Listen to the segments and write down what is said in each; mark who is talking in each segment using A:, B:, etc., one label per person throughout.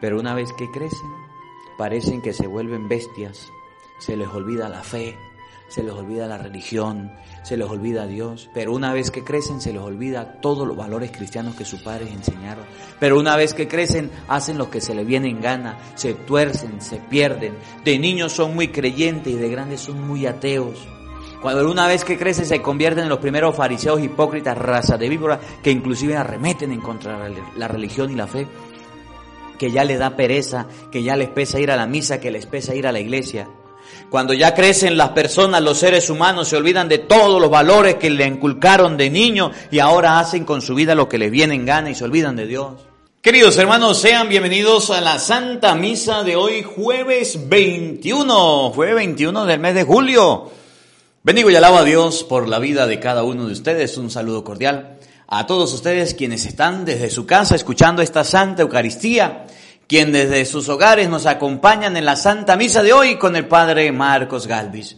A: Pero una vez que crecen, parecen que se vuelven bestias, se les olvida la fe, se les olvida la religión, se les olvida Dios, pero una vez que crecen se les olvida todos los valores cristianos que sus padres enseñaron. Pero una vez que crecen hacen lo que se les viene en gana, se tuercen, se pierden. De niños son muy creyentes y de grandes son muy ateos. Cuando una vez que crecen se convierten en los primeros fariseos hipócritas, raza de víbora, que inclusive arremeten en contra de la religión y la fe, que ya les da pereza, que ya les pesa ir a la misa, que les pesa ir a la iglesia. Cuando ya crecen las personas, los seres humanos, se olvidan de todos los valores que le inculcaron de niño y ahora hacen con su vida lo que les viene en gana y se olvidan de Dios. Queridos hermanos, sean bienvenidos a la Santa Misa de hoy, jueves 21, jueves 21 del mes de julio. Bendigo y alabo a Dios por la vida de cada uno de ustedes. Un saludo cordial a todos ustedes quienes están desde su casa escuchando esta Santa Eucaristía quien desde sus hogares nos acompañan en la Santa Misa de hoy con el Padre Marcos Galvis.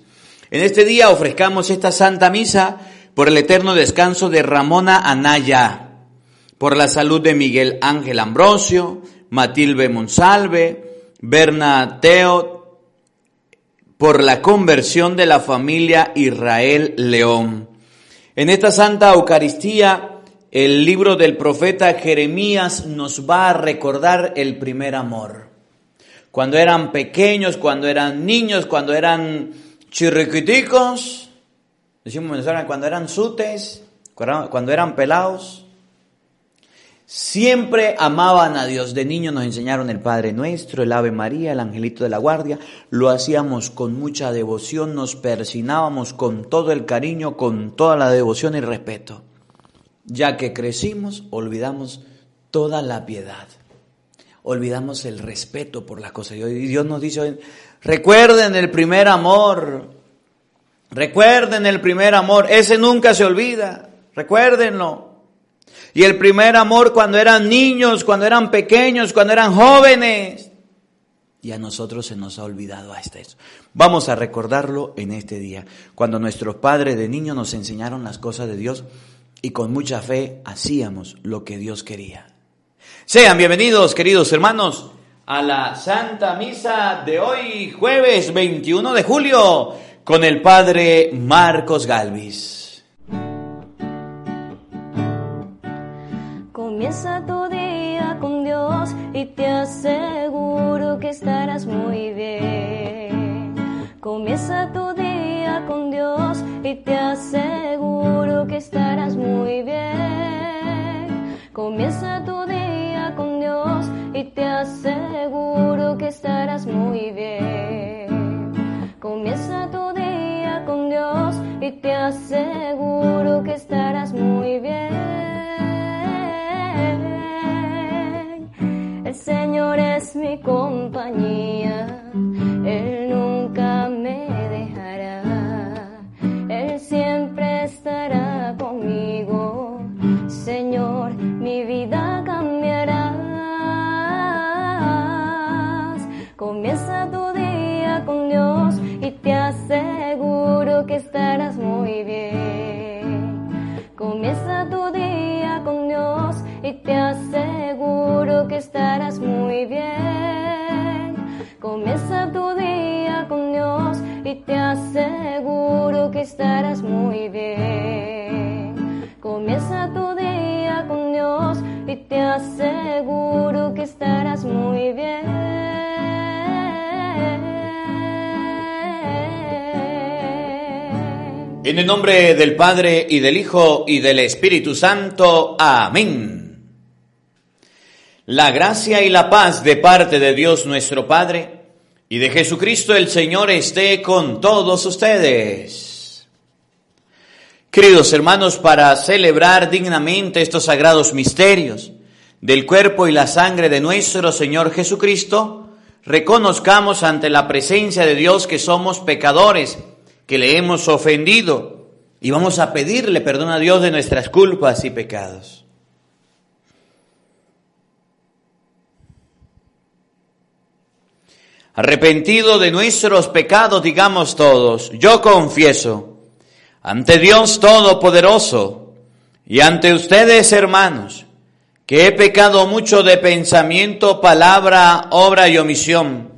A: En este día ofrezcamos esta Santa Misa por el eterno descanso de Ramona Anaya, por la salud de Miguel Ángel Ambrosio, Matilde Monsalve, Berna Teo, por la conversión de la familia Israel León. En esta Santa Eucaristía el libro del profeta Jeremías nos va a recordar el primer amor. Cuando eran pequeños, cuando eran niños, cuando eran chirriquiticos, decimos cuando eran sutes, cuando eran pelados, siempre amaban a Dios. De niño nos enseñaron el Padre Nuestro, el Ave María, el Angelito de la Guardia. Lo hacíamos con mucha devoción, nos persinábamos con todo el cariño, con toda la devoción y respeto. Ya que crecimos, olvidamos toda la piedad. Olvidamos el respeto por las cosas. Y Dios nos dice, recuerden el primer amor. Recuerden el primer amor. Ese nunca se olvida. Recuérdenlo. Y el primer amor cuando eran niños, cuando eran pequeños, cuando eran jóvenes. Y a nosotros se nos ha olvidado hasta eso. Vamos a recordarlo en este día. Cuando nuestros padres de niños nos enseñaron las cosas de Dios, y con mucha fe hacíamos lo que Dios quería. Sean bienvenidos, queridos hermanos, a la Santa Misa de hoy, jueves 21 de julio, con el Padre Marcos Galvis.
B: Comienza tu día con Dios y te aseguro que estarás muy bien. Comienza tu día Y te aseguro que estarás muy bien. Comienza tu día con Dios y te aseguro que estarás muy bien. Comienza tu día con Dios y te aseguro que estarás muy bien. El Señor es mi compañía, Comienza tu día con Dios y te aseguro que estarás muy bien. Comienza tu día con Dios y te aseguro que estarás muy bien. Comienza tu día con Dios y te aseguro que estarás muy bien.
A: En el nombre del Padre y del Hijo y del Espíritu Santo. Amén. La gracia y la paz de parte de Dios nuestro Padre y de Jesucristo el Señor esté con todos ustedes. Queridos hermanos, para celebrar dignamente estos sagrados misterios del cuerpo y la sangre de nuestro Señor Jesucristo, reconozcamos ante la presencia de Dios que somos pecadores, que le hemos ofendido, y vamos a pedirle perdón a Dios de nuestras culpas y pecados. Arrepentido de nuestros pecados, digamos todos, yo confieso ante Dios Todopoderoso y ante ustedes, hermanos, que he pecado mucho de pensamiento, palabra, obra y omisión.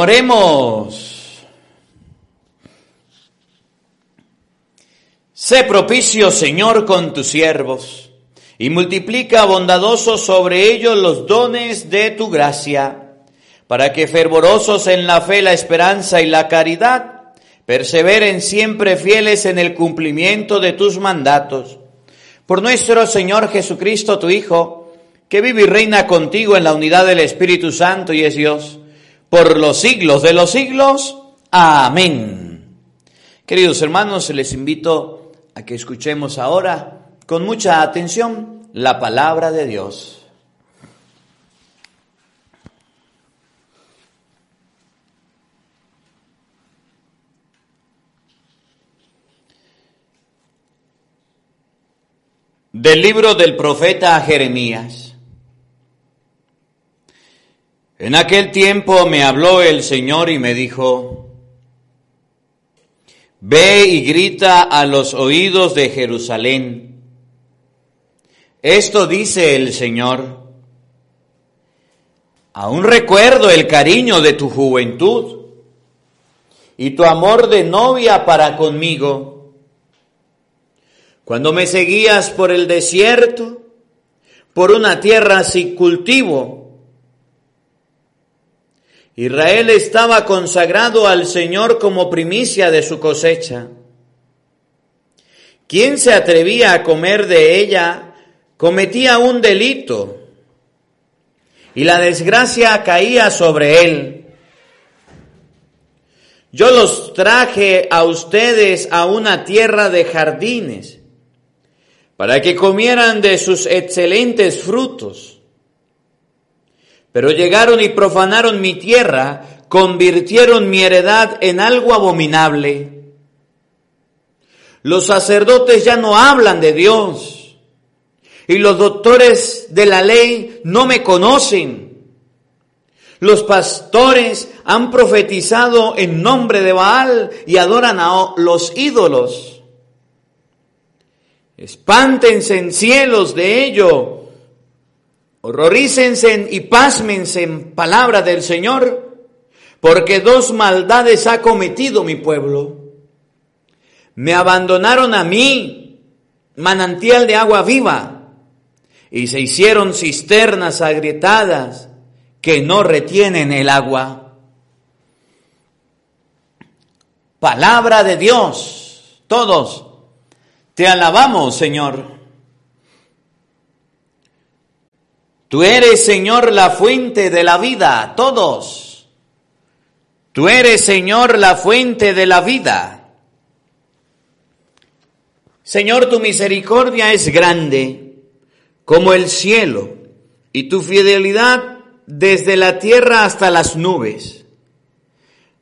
A: Oremos. Sé propicio, Señor, con tus siervos, y multiplica bondadosos sobre ellos los dones de tu gracia, para que fervorosos en la fe, la esperanza y la caridad, perseveren siempre fieles en el cumplimiento de tus mandatos. Por nuestro Señor Jesucristo, tu Hijo, que vive y reina contigo en la unidad del Espíritu Santo y es Dios por los siglos de los siglos. Amén. Queridos hermanos, les invito a que escuchemos ahora con mucha atención la palabra de Dios. Del libro del profeta Jeremías. En aquel tiempo me habló el Señor y me dijo, Ve y grita a los oídos de Jerusalén. Esto dice el Señor. Aún recuerdo el cariño de tu juventud y tu amor de novia para conmigo. Cuando me seguías por el desierto, por una tierra sin cultivo, Israel estaba consagrado al Señor como primicia de su cosecha. Quien se atrevía a comer de ella cometía un delito y la desgracia caía sobre él. Yo los traje a ustedes a una tierra de jardines para que comieran de sus excelentes frutos pero llegaron y profanaron mi tierra, convirtieron mi heredad en algo abominable. Los sacerdotes ya no hablan de Dios y los doctores de la ley no me conocen. Los pastores han profetizado en nombre de Baal y adoran a los ídolos. Espántense en cielos de ello Horrorícense y pásmense en palabra del Señor, porque dos maldades ha cometido mi pueblo. Me abandonaron a mí, manantial de agua viva, y se hicieron cisternas agrietadas que no retienen el agua. Palabra de Dios, todos, te alabamos, Señor. Tú eres, Señor, la fuente de la vida, todos. Tú eres, Señor, la fuente de la vida. Señor, tu misericordia es grande como el cielo y tu fidelidad desde la tierra hasta las nubes.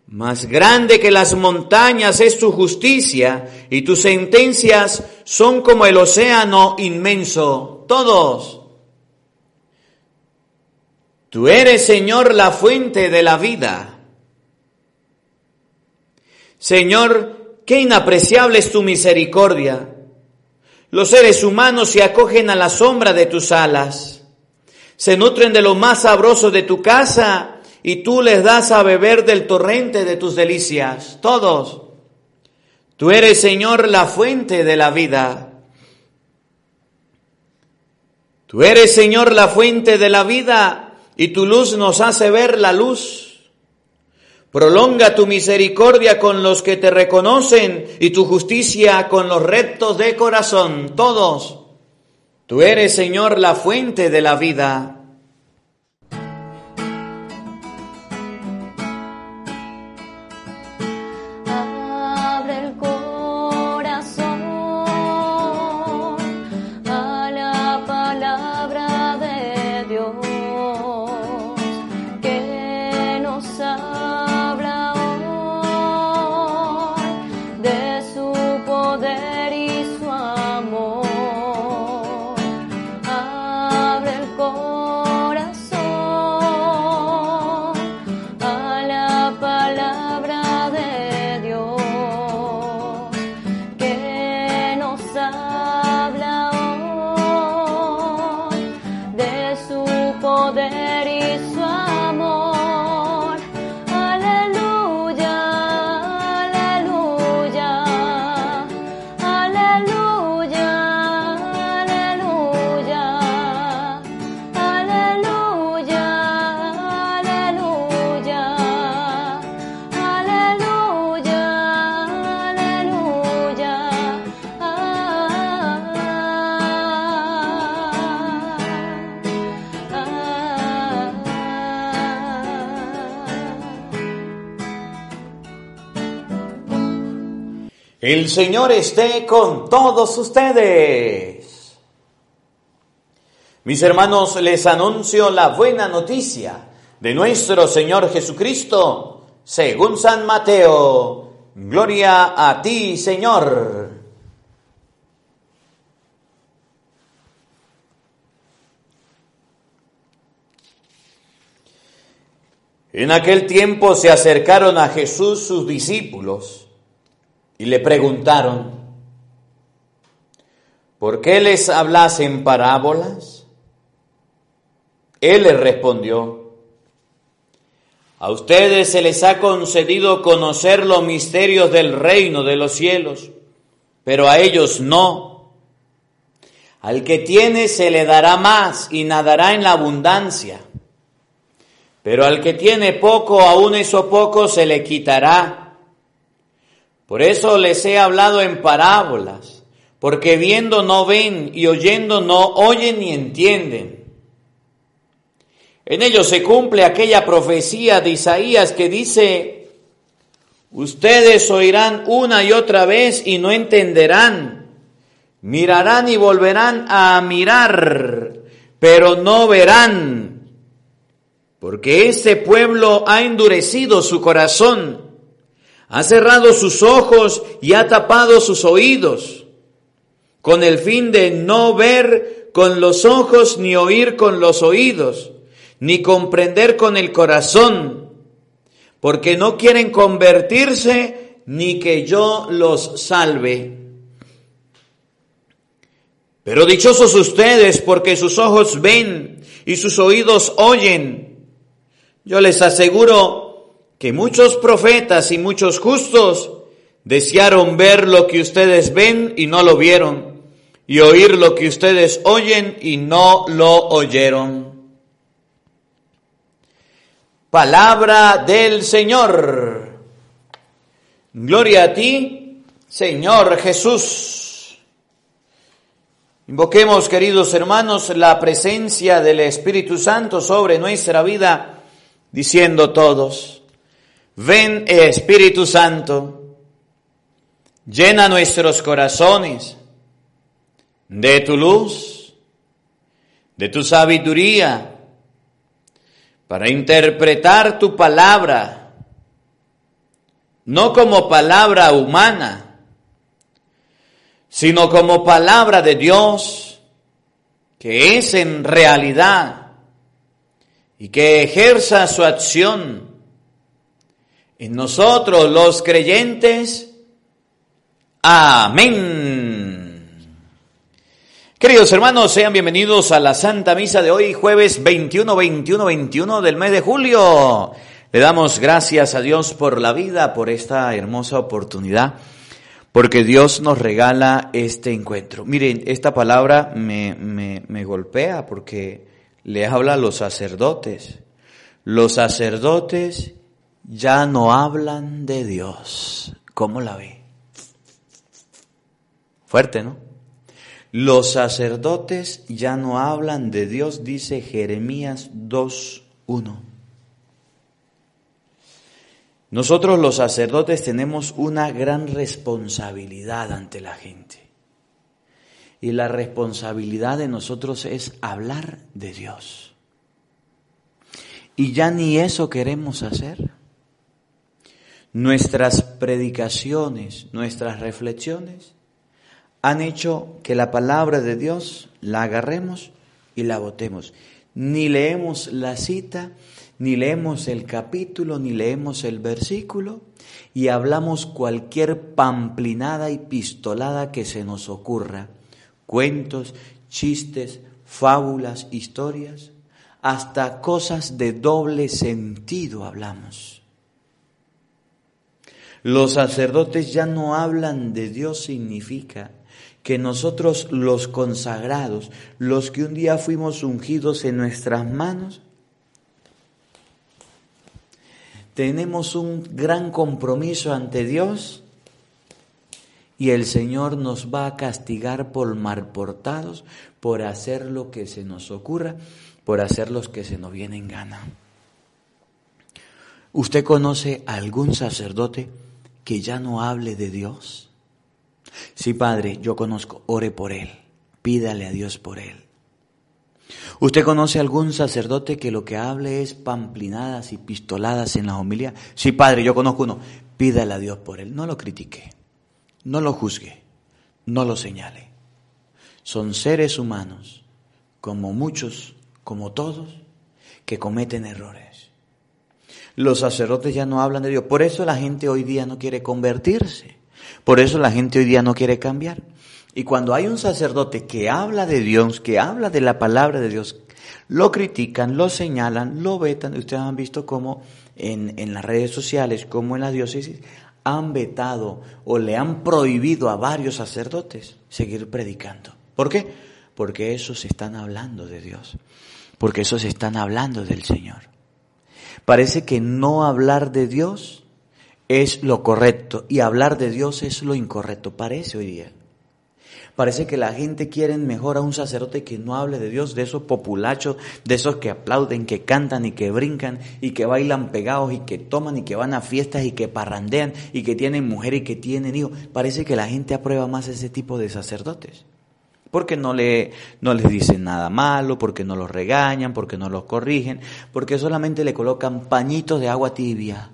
A: Más grande que las montañas es tu justicia y tus sentencias son como el océano inmenso. Todos. Tú eres, Señor, la fuente de la vida. Señor, qué inapreciable es tu misericordia. Los seres humanos se acogen a la sombra de tus alas. Se nutren de lo más sabroso de tu casa y tú les das a beber del torrente de tus delicias, todos. Tú eres, Señor, la fuente de la vida. Tú eres, Señor, la fuente de la vida y tu luz nos hace ver la luz. Prolonga tu misericordia con los que te reconocen y tu justicia con los rectos de corazón, todos. Tú eres, Señor, la fuente de la vida. El Señor esté con todos ustedes. Mis hermanos, les anuncio la buena noticia de nuestro Señor Jesucristo, según San Mateo. Gloria a ti, Señor. En aquel tiempo se acercaron a Jesús sus discípulos y le preguntaron, ¿por qué les hablas en parábolas? Él les respondió, a ustedes se les ha concedido conocer los misterios del reino de los cielos, pero a ellos no. Al que tiene se le dará más y nadará en la abundancia, pero al que tiene poco, aún eso poco se le quitará. Por eso les he hablado en parábolas, porque viendo no ven y oyendo no oyen ni entienden. En ellos se cumple aquella profecía de Isaías que dice, ustedes oirán una y otra vez y no entenderán, mirarán y volverán a mirar, pero no verán, porque este pueblo ha endurecido su corazón ha cerrado sus ojos y ha tapado sus oídos, con el fin de no ver con los ojos ni oír con los oídos, ni comprender con el corazón, porque no quieren convertirse ni que yo los salve. Pero dichosos ustedes porque sus ojos ven y sus oídos oyen. Yo les aseguro que muchos profetas y muchos justos desearon ver lo que ustedes ven y no lo vieron, y oír lo que ustedes oyen y no lo oyeron. Palabra del Señor. Gloria a ti, Señor Jesús. Invoquemos, queridos hermanos, la presencia del Espíritu Santo sobre nuestra vida, diciendo todos, Ven Espíritu Santo, llena nuestros corazones de tu luz, de tu sabiduría, para interpretar tu palabra no como palabra humana, sino como palabra de Dios, que es en realidad y que ejerza su acción en nosotros los creyentes. Amén. Queridos hermanos, sean bienvenidos a la Santa Misa de hoy, jueves 21, 21, 21 del mes de julio. Le damos gracias a Dios por la vida, por esta hermosa oportunidad, porque Dios nos regala este encuentro. Miren, esta palabra me, me, me golpea porque le habla a los sacerdotes. Los sacerdotes ya no hablan de Dios. ¿Cómo la ve? Fuerte, ¿no? Los sacerdotes ya no hablan de Dios, dice Jeremías 2.1. Nosotros los sacerdotes tenemos una gran responsabilidad ante la gente. Y la responsabilidad de nosotros es hablar de Dios. Y ya ni eso queremos hacer. Nuestras predicaciones, nuestras reflexiones han hecho que la palabra de Dios la agarremos y la botemos. Ni leemos la cita, ni leemos el capítulo, ni leemos el versículo y hablamos cualquier pamplinada y pistolada que se nos ocurra. Cuentos, chistes, fábulas, historias, hasta cosas de doble sentido hablamos. Los sacerdotes ya no hablan de Dios significa que nosotros los consagrados, los que un día fuimos ungidos en nuestras manos, tenemos un gran compromiso ante Dios y el Señor nos va a castigar por portados, por hacer lo que se nos ocurra, por hacer lo que se nos viene en gana. ¿Usted conoce a algún sacerdote que ya no hable de Dios? Sí, Padre, yo conozco, ore por él, pídale a Dios por él. ¿Usted conoce algún sacerdote que lo que hable es pamplinadas y pistoladas en la homilía? Sí, Padre, yo conozco uno, pídale a Dios por él, no lo critique, no lo juzgue, no lo señale. Son seres humanos, como muchos, como todos, que cometen errores. Los sacerdotes ya no hablan de Dios. Por eso la gente hoy día no quiere convertirse. Por eso la gente hoy día no quiere cambiar. Y cuando hay un sacerdote que habla de Dios, que habla de la palabra de Dios, lo critican, lo señalan, lo vetan. Ustedes han visto cómo en, en las redes sociales, como en la diócesis, han vetado o le han prohibido a varios sacerdotes seguir predicando. ¿Por qué? Porque esos están hablando de Dios. Porque esos están hablando del Señor. Parece que no hablar de Dios es lo correcto y hablar de Dios es lo incorrecto. Parece hoy día. Parece que la gente quiere mejor a un sacerdote que no hable de Dios, de esos populachos, de esos que aplauden, que cantan y que brincan y que bailan pegados y que toman y que van a fiestas y que parrandean y que tienen mujer y que tienen hijos. Parece que la gente aprueba más ese tipo de sacerdotes porque no, le, no les dicen nada malo, porque no los regañan, porque no los corrigen, porque solamente le colocan pañitos de agua tibia.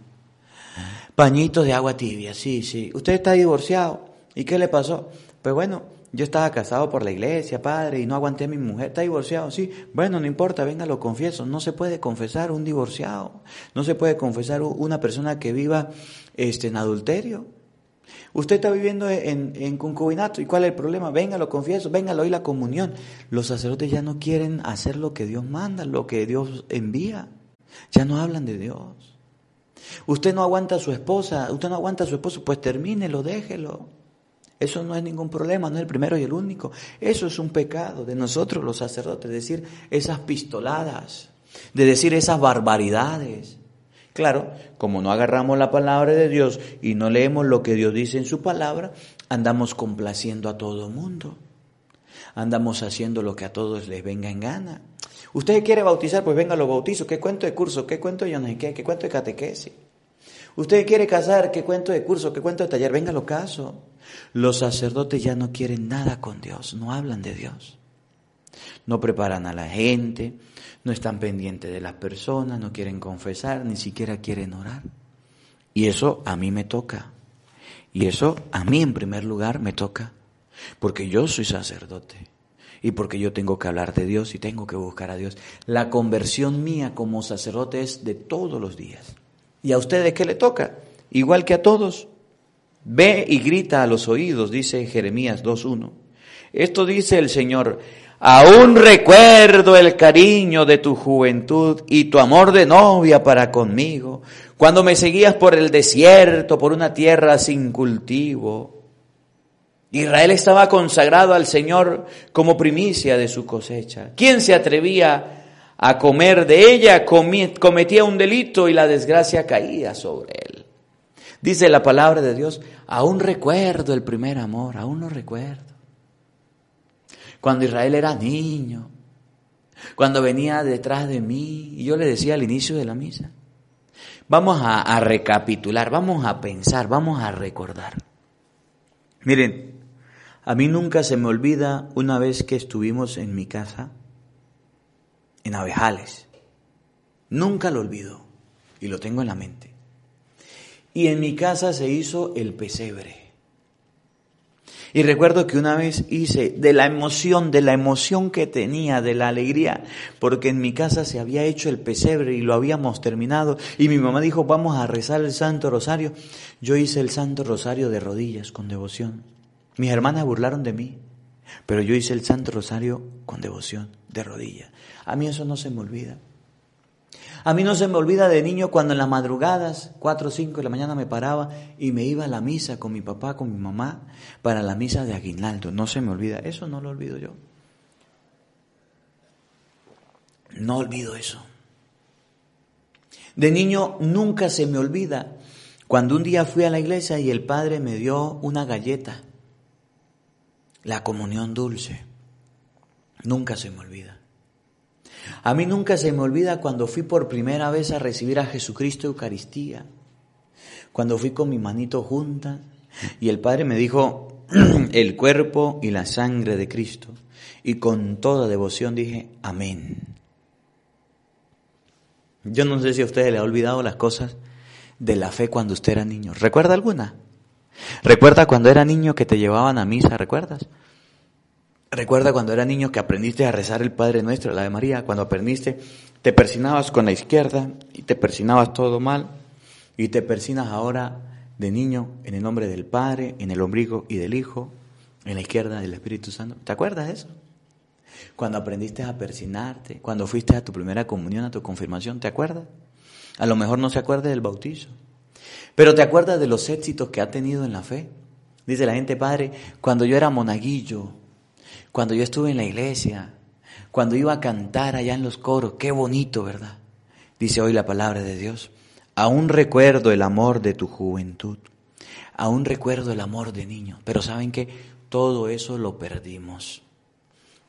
A: Pañitos de agua tibia, sí, sí. Usted está divorciado. ¿Y qué le pasó? Pues bueno, yo estaba casado por la iglesia, padre, y no aguanté a mi mujer. ¿Está divorciado? Sí. Bueno, no importa, venga, lo confieso. No se puede confesar un divorciado. No se puede confesar una persona que viva este, en adulterio. Usted está viviendo en, concubinato. ¿Y cuál es el problema? Venga, lo confieso, venga, hoy la comunión. Los sacerdotes ya no quieren hacer lo que Dios manda, lo que Dios envía. Ya no hablan de Dios. Usted no aguanta a su esposa, usted no aguanta a su esposo, pues termínelo, déjelo. Eso no es ningún problema, no es el primero y el único. Eso es un pecado de nosotros los sacerdotes, decir esas pistoladas, de decir esas barbaridades. Claro, como no agarramos la palabra de Dios y no leemos lo que Dios dice en su palabra, andamos complaciendo a todo mundo. Andamos haciendo lo que a todos les venga en gana. Usted quiere bautizar, pues venga, lo bautizo. ¿Qué cuento de curso? ¿Qué cuento de yo no sé qué? ¿Qué cuento de catequesis? Usted quiere casar, ¿qué cuento de curso? ¿Qué cuento de taller? Venga, lo caso. Los sacerdotes ya no quieren nada con Dios, no hablan de Dios. No preparan a la gente, no están pendientes de las personas, no quieren confesar, ni siquiera quieren orar. Y eso a mí me toca. Y eso a mí en primer lugar me toca. Porque yo soy sacerdote. Y porque yo tengo que hablar de Dios y tengo que buscar a Dios. La conversión mía como sacerdote es de todos los días. ¿Y a ustedes qué le toca? Igual que a todos. Ve y grita a los oídos, dice Jeremías 2.1. Esto dice el Señor, aún recuerdo el cariño de tu juventud y tu amor de novia para conmigo, cuando me seguías por el desierto, por una tierra sin cultivo. Israel estaba consagrado al Señor como primicia de su cosecha. ¿Quién se atrevía a comer de ella? Cometía un delito y la desgracia caía sobre él. Dice la palabra de Dios, aún recuerdo el primer amor, aún lo recuerdo. Cuando Israel era niño, cuando venía detrás de mí, y yo le decía al inicio de la misa, vamos a, a recapitular, vamos a pensar, vamos a recordar. Miren, a mí nunca se me olvida una vez que estuvimos en mi casa, en Abejales. Nunca lo olvido y lo tengo en la mente. Y en mi casa se hizo el pesebre. Y recuerdo que una vez hice de la emoción, de la emoción que tenía, de la alegría, porque en mi casa se había hecho el pesebre y lo habíamos terminado. Y mi mamá dijo, vamos a rezar el Santo Rosario. Yo hice el Santo Rosario de rodillas, con devoción. Mis hermanas burlaron de mí, pero yo hice el Santo Rosario con devoción, de rodillas. A mí eso no se me olvida. A mí no se me olvida de niño cuando en las madrugadas, 4 o 5 de la mañana me paraba y me iba a la misa con mi papá, con mi mamá, para la misa de aguinaldo. No se me olvida, eso no lo olvido yo. No olvido eso. De niño nunca se me olvida cuando un día fui a la iglesia y el padre me dio una galleta, la comunión dulce. Nunca se me olvida. A mí nunca se me olvida cuando fui por primera vez a recibir a Jesucristo Eucaristía, cuando fui con mi manito junta y el Padre me dijo el cuerpo y la sangre de Cristo y con toda devoción dije amén. Yo no sé si a usted le ha olvidado las cosas de la fe cuando usted era niño. ¿Recuerda alguna? ¿Recuerda cuando era niño que te llevaban a misa? ¿Recuerdas? Recuerda cuando era niño que aprendiste a rezar el Padre Nuestro, la de María, cuando aprendiste, te persinabas con la izquierda y te persinabas todo mal y te persinas ahora de niño en el nombre del Padre, en el ombligo y del Hijo, en la izquierda del Espíritu Santo. ¿Te acuerdas de eso? Cuando aprendiste a persinarte, cuando fuiste a tu primera comunión, a tu confirmación, ¿te acuerdas? A lo mejor no se acuerda del bautizo, pero te acuerdas de los éxitos que ha tenido en la fe. Dice la gente, Padre, cuando yo era monaguillo, cuando yo estuve en la iglesia, cuando iba a cantar allá en los coros, qué bonito, ¿verdad? Dice hoy la palabra de Dios. Aún recuerdo el amor de tu juventud, aún recuerdo el amor de niño, pero ¿saben qué? Todo eso lo perdimos.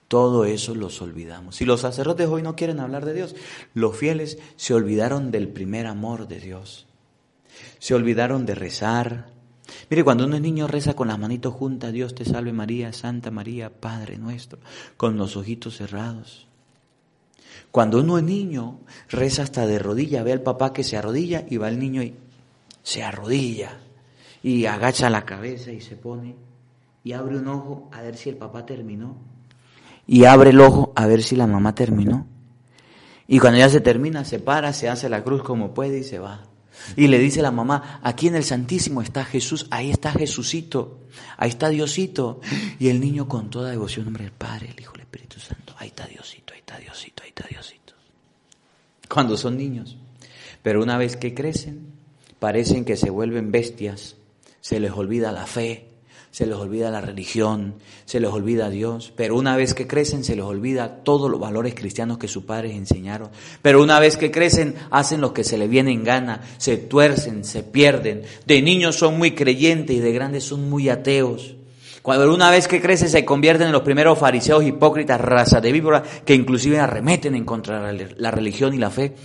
A: Todo eso los olvidamos. Si los sacerdotes hoy no quieren hablar de Dios, los fieles se olvidaron del primer amor de Dios. Se olvidaron de rezar, Mire, cuando uno es niño reza con las manitos juntas, Dios te salve María, Santa María, Padre nuestro, con los ojitos cerrados. Cuando uno es niño, reza hasta de rodilla, ve al papá que se arrodilla y va el niño y se arrodilla y agacha la cabeza y se pone y abre un ojo a ver si el papá terminó y abre el ojo a ver si la mamá terminó. Y cuando ya se termina, se para, se hace la cruz como puede y se va. Y le dice la mamá, aquí en el Santísimo está Jesús, ahí está Jesucito, ahí está Diosito. Y el niño con toda devoción, hombre, el Padre, el Hijo, el Espíritu Santo, ahí está Diosito, ahí está Diosito, ahí está Diosito. Cuando son niños. Pero una vez que crecen, parecen que se vuelven bestias, se les olvida la fe, se les olvida la religión, se les olvida Dios, pero una vez que crecen se les olvida todos los valores cristianos que sus padres enseñaron, pero una vez que crecen hacen lo que se les viene en gana, se tuercen, se pierden, de niños son muy creyentes y de grandes son muy ateos. Cuando una vez que crecen se convierten en los primeros fariseos hipócritas, raza de víbora, que inclusive arremeten en contra de la religión y la fe,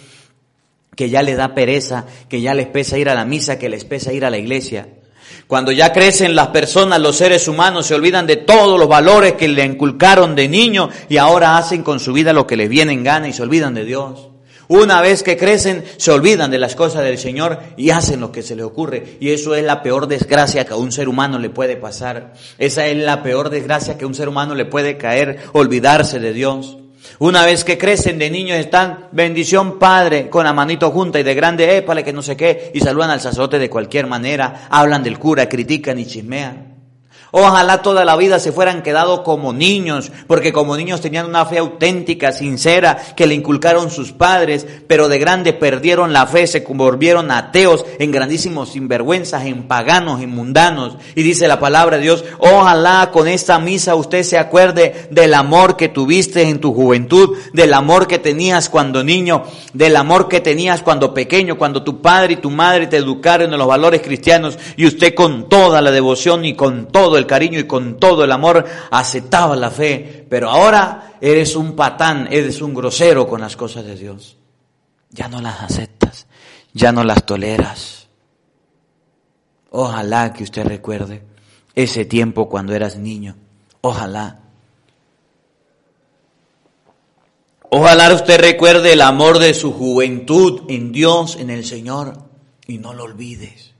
A: que ya les da pereza, que ya les pesa ir a la misa, que les pesa ir a la iglesia. Cuando ya crecen las personas, los seres humanos se olvidan de todos los valores que le inculcaron de niño y ahora hacen con su vida lo que les viene en gana y se olvidan de Dios. Una vez que crecen, se olvidan de las cosas del Señor y hacen lo que se les ocurre. Y eso es la peor desgracia que a un ser humano le puede pasar. Esa es la peor desgracia que a un ser humano le puede caer, olvidarse de Dios. Una vez que crecen de niños están, bendición Padre, con la manito junta y de grande, épale que no sé qué, y saludan al sacerdote de cualquier manera, hablan del cura, critican y chismean. Ojalá toda la vida se fueran quedado como niños, porque como niños tenían una fe auténtica, sincera, que le inculcaron sus padres, pero de grande perdieron la fe, se volvieron ateos, en grandísimos sinvergüenzas, en paganos, en mundanos. Y dice la palabra de Dios, ojalá con esta misa usted se acuerde del amor que tuviste en tu juventud, del amor que tenías cuando niño, del amor que tenías cuando pequeño, cuando tu padre y tu madre te educaron en los valores cristianos y usted con toda la devoción y con todo el cariño y con todo el amor aceptaba la fe, pero ahora eres un patán, eres un grosero con las cosas de Dios. Ya no las aceptas, ya no las toleras. Ojalá que usted recuerde ese tiempo cuando eras niño. Ojalá. Ojalá usted recuerde el amor de su juventud en Dios, en el Señor, y no lo olvides.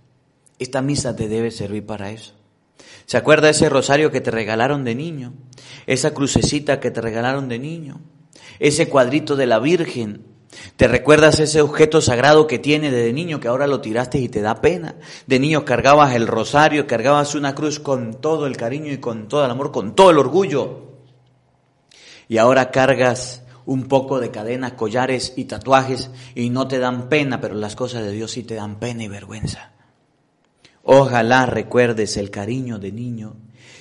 A: Esta misa te debe servir para eso. ¿Se acuerda ese rosario que te regalaron de niño? Esa crucecita que te regalaron de niño. Ese cuadrito de la Virgen. ¿Te recuerdas ese objeto sagrado que tienes de niño que ahora lo tiraste y te da pena? De niño cargabas el rosario, cargabas una cruz con todo el cariño y con todo el amor, con todo el orgullo. Y ahora cargas un poco de cadenas, collares y tatuajes y no te dan pena, pero las cosas de Dios sí te dan pena y vergüenza. Ojalá recuerdes el cariño de niño.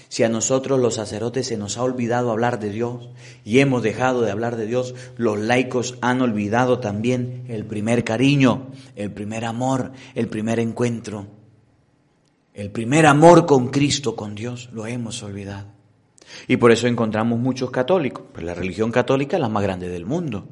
A: Si a nosotros los sacerdotes se nos ha olvidado hablar de Dios y hemos dejado de hablar de Dios, los laicos han olvidado también el primer cariño, el primer amor, el primer encuentro. El primer amor con Cristo, con Dios, lo hemos olvidado. Y por eso encontramos muchos católicos. Pues la religión católica es la más grande del mundo.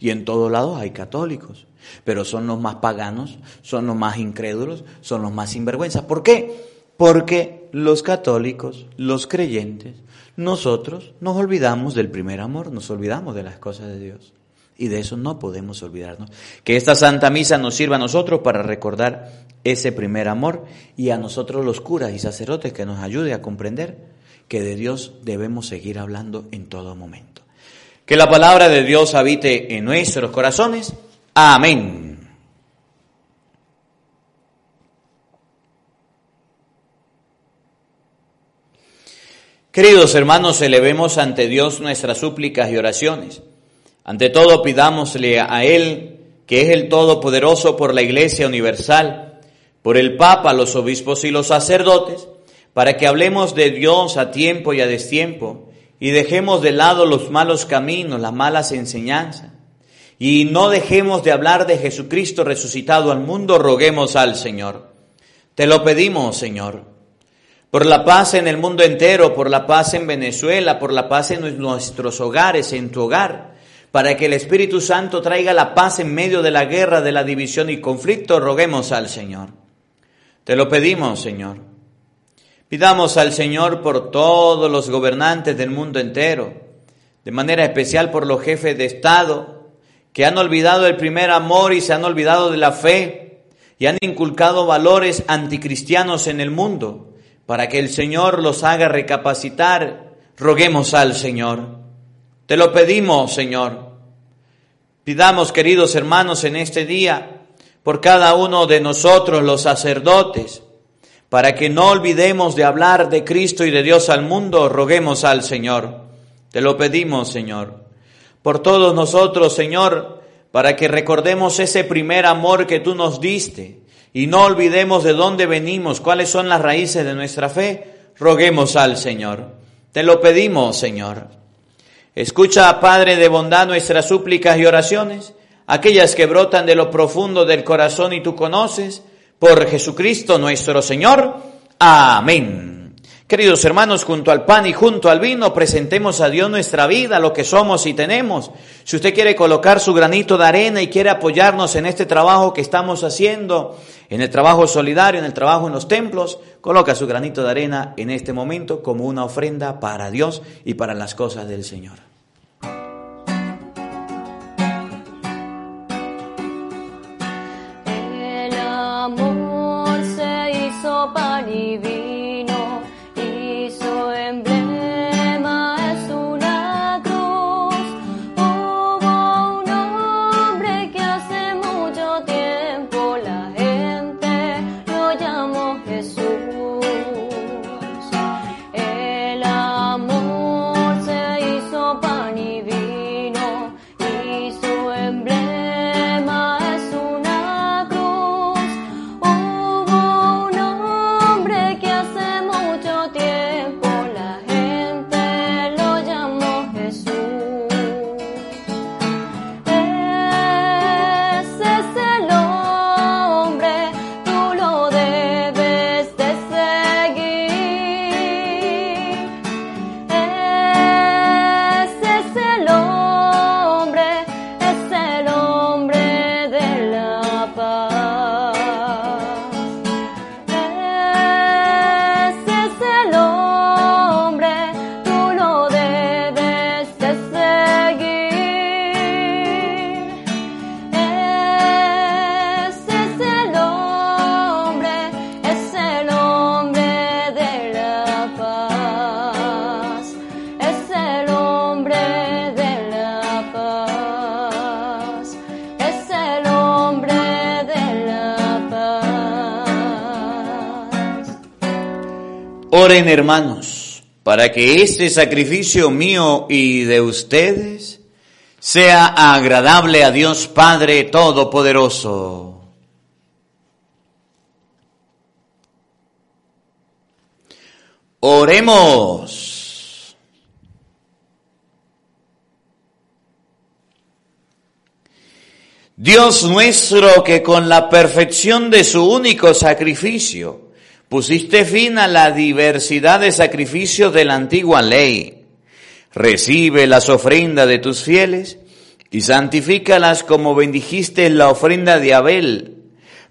A: Y en todos lados hay católicos. Pero son los más paganos, son los más incrédulos, son los más sinvergüenzas. ¿Por qué? Porque los católicos, los creyentes, nosotros nos olvidamos del primer amor, nos olvidamos de las cosas de Dios. Y de eso no podemos olvidarnos. Que esta Santa Misa nos sirva a nosotros para recordar ese primer amor y a nosotros los curas y sacerdotes que nos ayude a comprender que de Dios debemos seguir hablando en todo momento. Que la palabra de Dios habite en nuestros corazones. Amén. Queridos hermanos, elevemos ante Dios nuestras súplicas y oraciones. Ante todo pidámosle a Él, que es el Todopoderoso por la Iglesia Universal, por el Papa, los obispos y los sacerdotes, para que hablemos de Dios a tiempo y a destiempo y dejemos de lado los malos caminos, las malas enseñanzas. Y no dejemos de hablar de Jesucristo resucitado al mundo, roguemos al Señor. Te lo pedimos, Señor, por la paz en el mundo entero, por la paz en Venezuela, por la paz en nuestros hogares, en tu hogar, para que el Espíritu Santo traiga la paz en medio de la guerra, de la división y conflicto, roguemos al Señor. Te lo pedimos, Señor. Pidamos al Señor por todos los gobernantes del mundo entero, de manera especial por los jefes de Estado, que han olvidado el primer amor y se han olvidado de la fe y han inculcado valores anticristianos en el mundo, para que el Señor los haga recapacitar. Roguemos al Señor. Te lo pedimos, Señor. Pidamos, queridos hermanos, en este día, por cada uno de nosotros, los sacerdotes, para que no olvidemos de hablar de Cristo y de Dios al mundo, roguemos al Señor. Te lo pedimos, Señor. Por todos nosotros, Señor, para que recordemos ese primer amor que tú nos diste y no olvidemos de dónde venimos, cuáles son las raíces de nuestra fe, roguemos al Señor. Te lo pedimos, Señor. Escucha, Padre de bondad, nuestras súplicas y oraciones, aquellas que brotan de lo profundo del corazón y tú conoces, por Jesucristo nuestro Señor. Amén. Queridos hermanos, junto al pan y junto al vino, presentemos a Dios nuestra vida, lo que somos y tenemos. Si usted quiere colocar su granito de arena y quiere apoyarnos en este trabajo que estamos haciendo, en el trabajo solidario, en el trabajo en los templos, coloca su granito de arena en este momento como una ofrenda para Dios y para las cosas del Señor. Oren hermanos, para que este sacrificio mío y de ustedes sea agradable a Dios Padre Todopoderoso. Oremos. Dios nuestro que con la perfección de su único sacrificio Pusiste fin a la diversidad de sacrificios de la antigua ley. Recibe las ofrendas de tus fieles y santifícalas como bendijiste la ofrenda de Abel,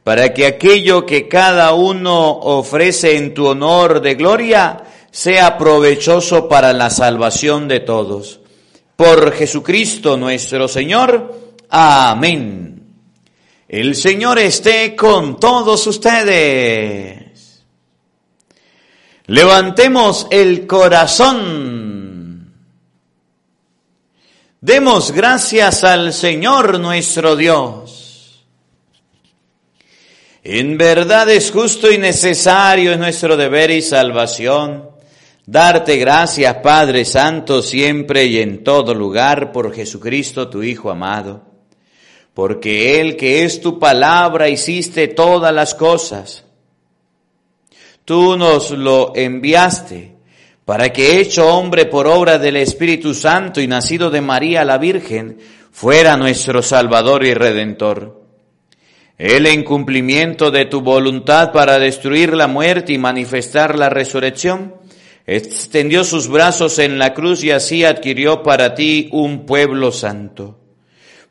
A: para que aquello que cada uno ofrece en tu honor de gloria sea provechoso para la salvación de todos. Por Jesucristo nuestro Señor. Amén. El Señor esté con todos ustedes. Levantemos el corazón. Demos gracias al Señor nuestro Dios. En verdad es justo y necesario, es nuestro deber y salvación, darte gracias, Padre Santo, siempre y en todo lugar, por Jesucristo, tu Hijo amado, porque Él que es tu palabra hiciste todas las cosas Tú nos lo enviaste para que, hecho hombre por obra del Espíritu Santo y nacido de María la Virgen, fuera nuestro Salvador y Redentor. Él en cumplimiento de tu voluntad para destruir la muerte y manifestar la resurrección, extendió sus brazos en la cruz y así adquirió para ti un pueblo santo.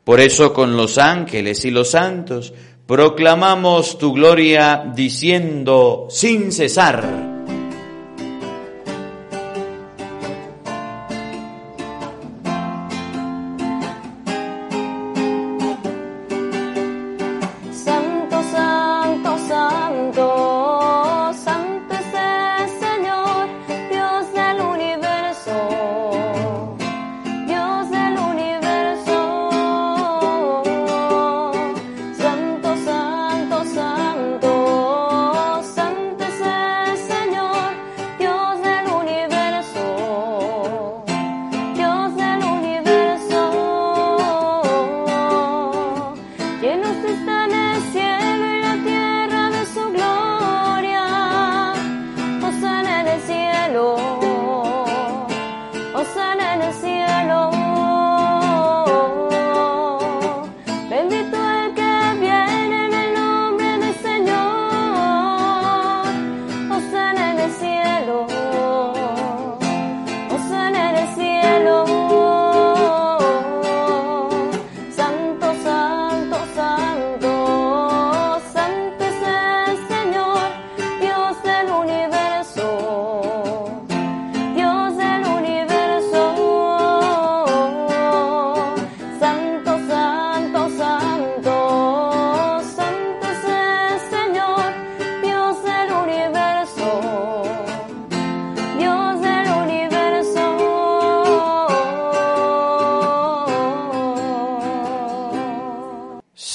A: Por eso con los ángeles y los santos proclamamos tu gloria diciendo sin cesar.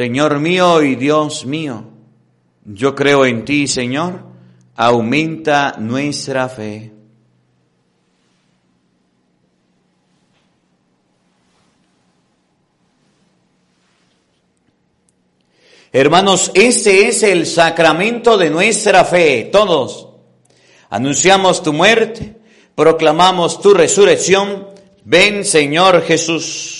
A: Señor mío y Dios mío, yo creo en ti, Señor, aumenta nuestra fe. Hermanos, este es el sacramento de nuestra fe. Todos anunciamos tu muerte, proclamamos tu resurrección. Ven, Señor Jesús.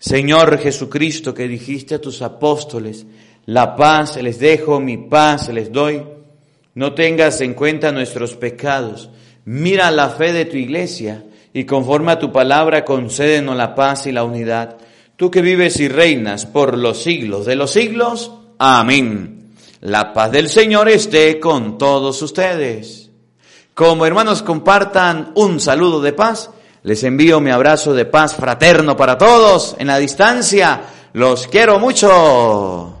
A: Señor Jesucristo, que dijiste a tus apóstoles, la paz les dejo, mi paz les doy. No tengas en cuenta nuestros pecados. Mira la fe de tu iglesia y conforme a tu palabra concédenos la paz y la unidad tú que vives y reinas por los siglos de los siglos. Amén. La paz del Señor esté con todos ustedes. Como hermanos compartan un saludo de paz, les envío mi abrazo de paz fraterno para todos en la distancia. Los quiero mucho.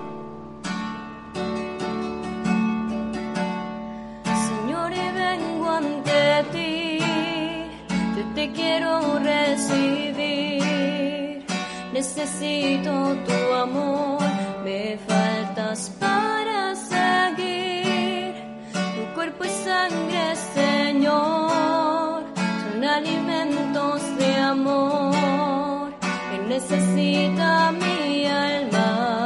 B: Tu amor, me faltas para seguir. Tu cuerpo y sangre, Señor, son alimentos de amor. Que necesita mi alma,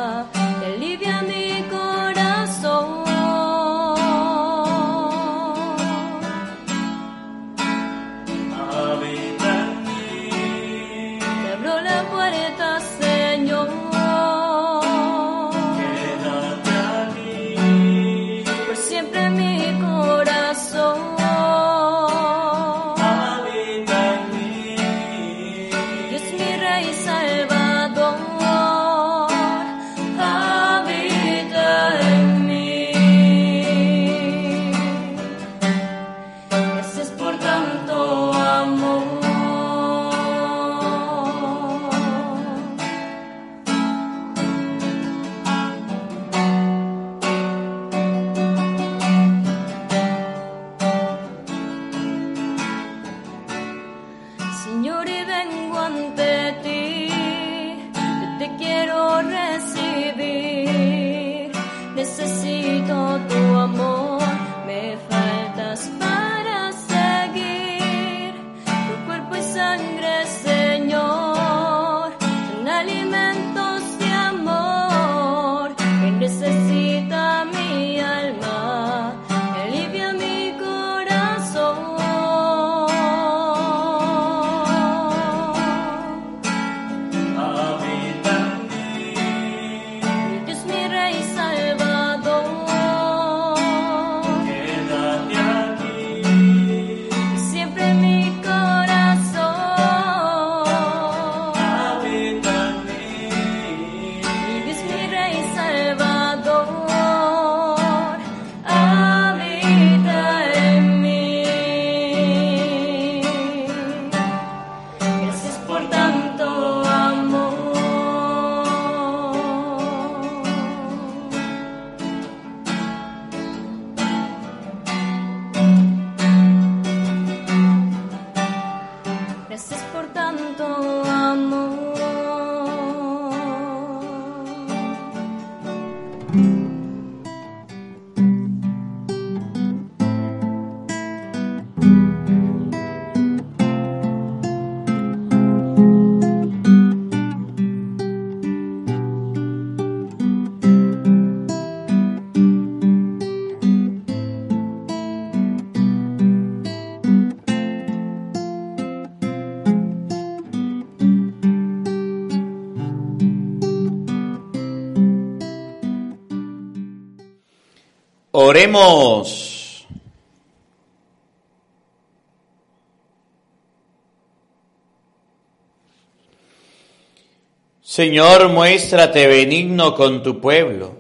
A: Señor, muéstrate benigno con tu pueblo,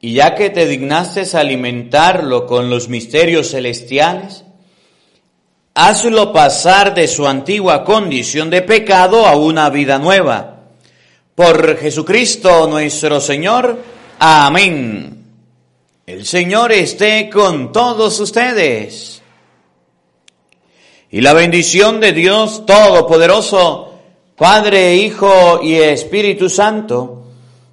A: y ya que te dignaste alimentarlo con los misterios celestiales, hazlo pasar de su antigua condición de pecado a una vida nueva. Por Jesucristo nuestro Señor. Amén. El Señor esté con todos ustedes. Y la bendición de Dios Todopoderoso, Padre, Hijo y Espíritu Santo,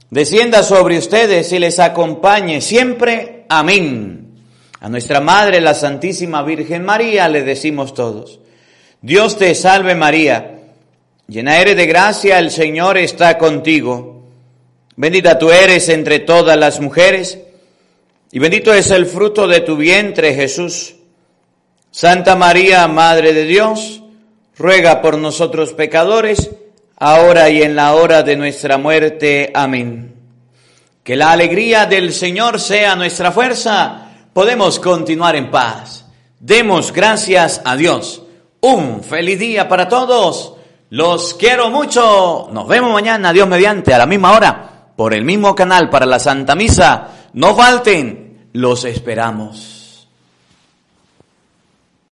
A: descienda sobre ustedes y les acompañe siempre. Amén. A nuestra Madre, la Santísima Virgen María, le decimos todos, Dios te salve María, llena eres de gracia, el Señor está contigo. Bendita tú eres entre todas las mujeres, y bendito es el fruto de tu vientre, Jesús. Santa María, Madre de Dios, ruega por nosotros pecadores, ahora y en la hora de nuestra muerte. Amén. Que la alegría del Señor sea nuestra fuerza. Podemos continuar en paz. Demos gracias a Dios. Un feliz día para todos. Los quiero mucho. Nos vemos mañana, Dios mediante, a la misma hora, por el mismo canal para la Santa Misa. No falten, los esperamos.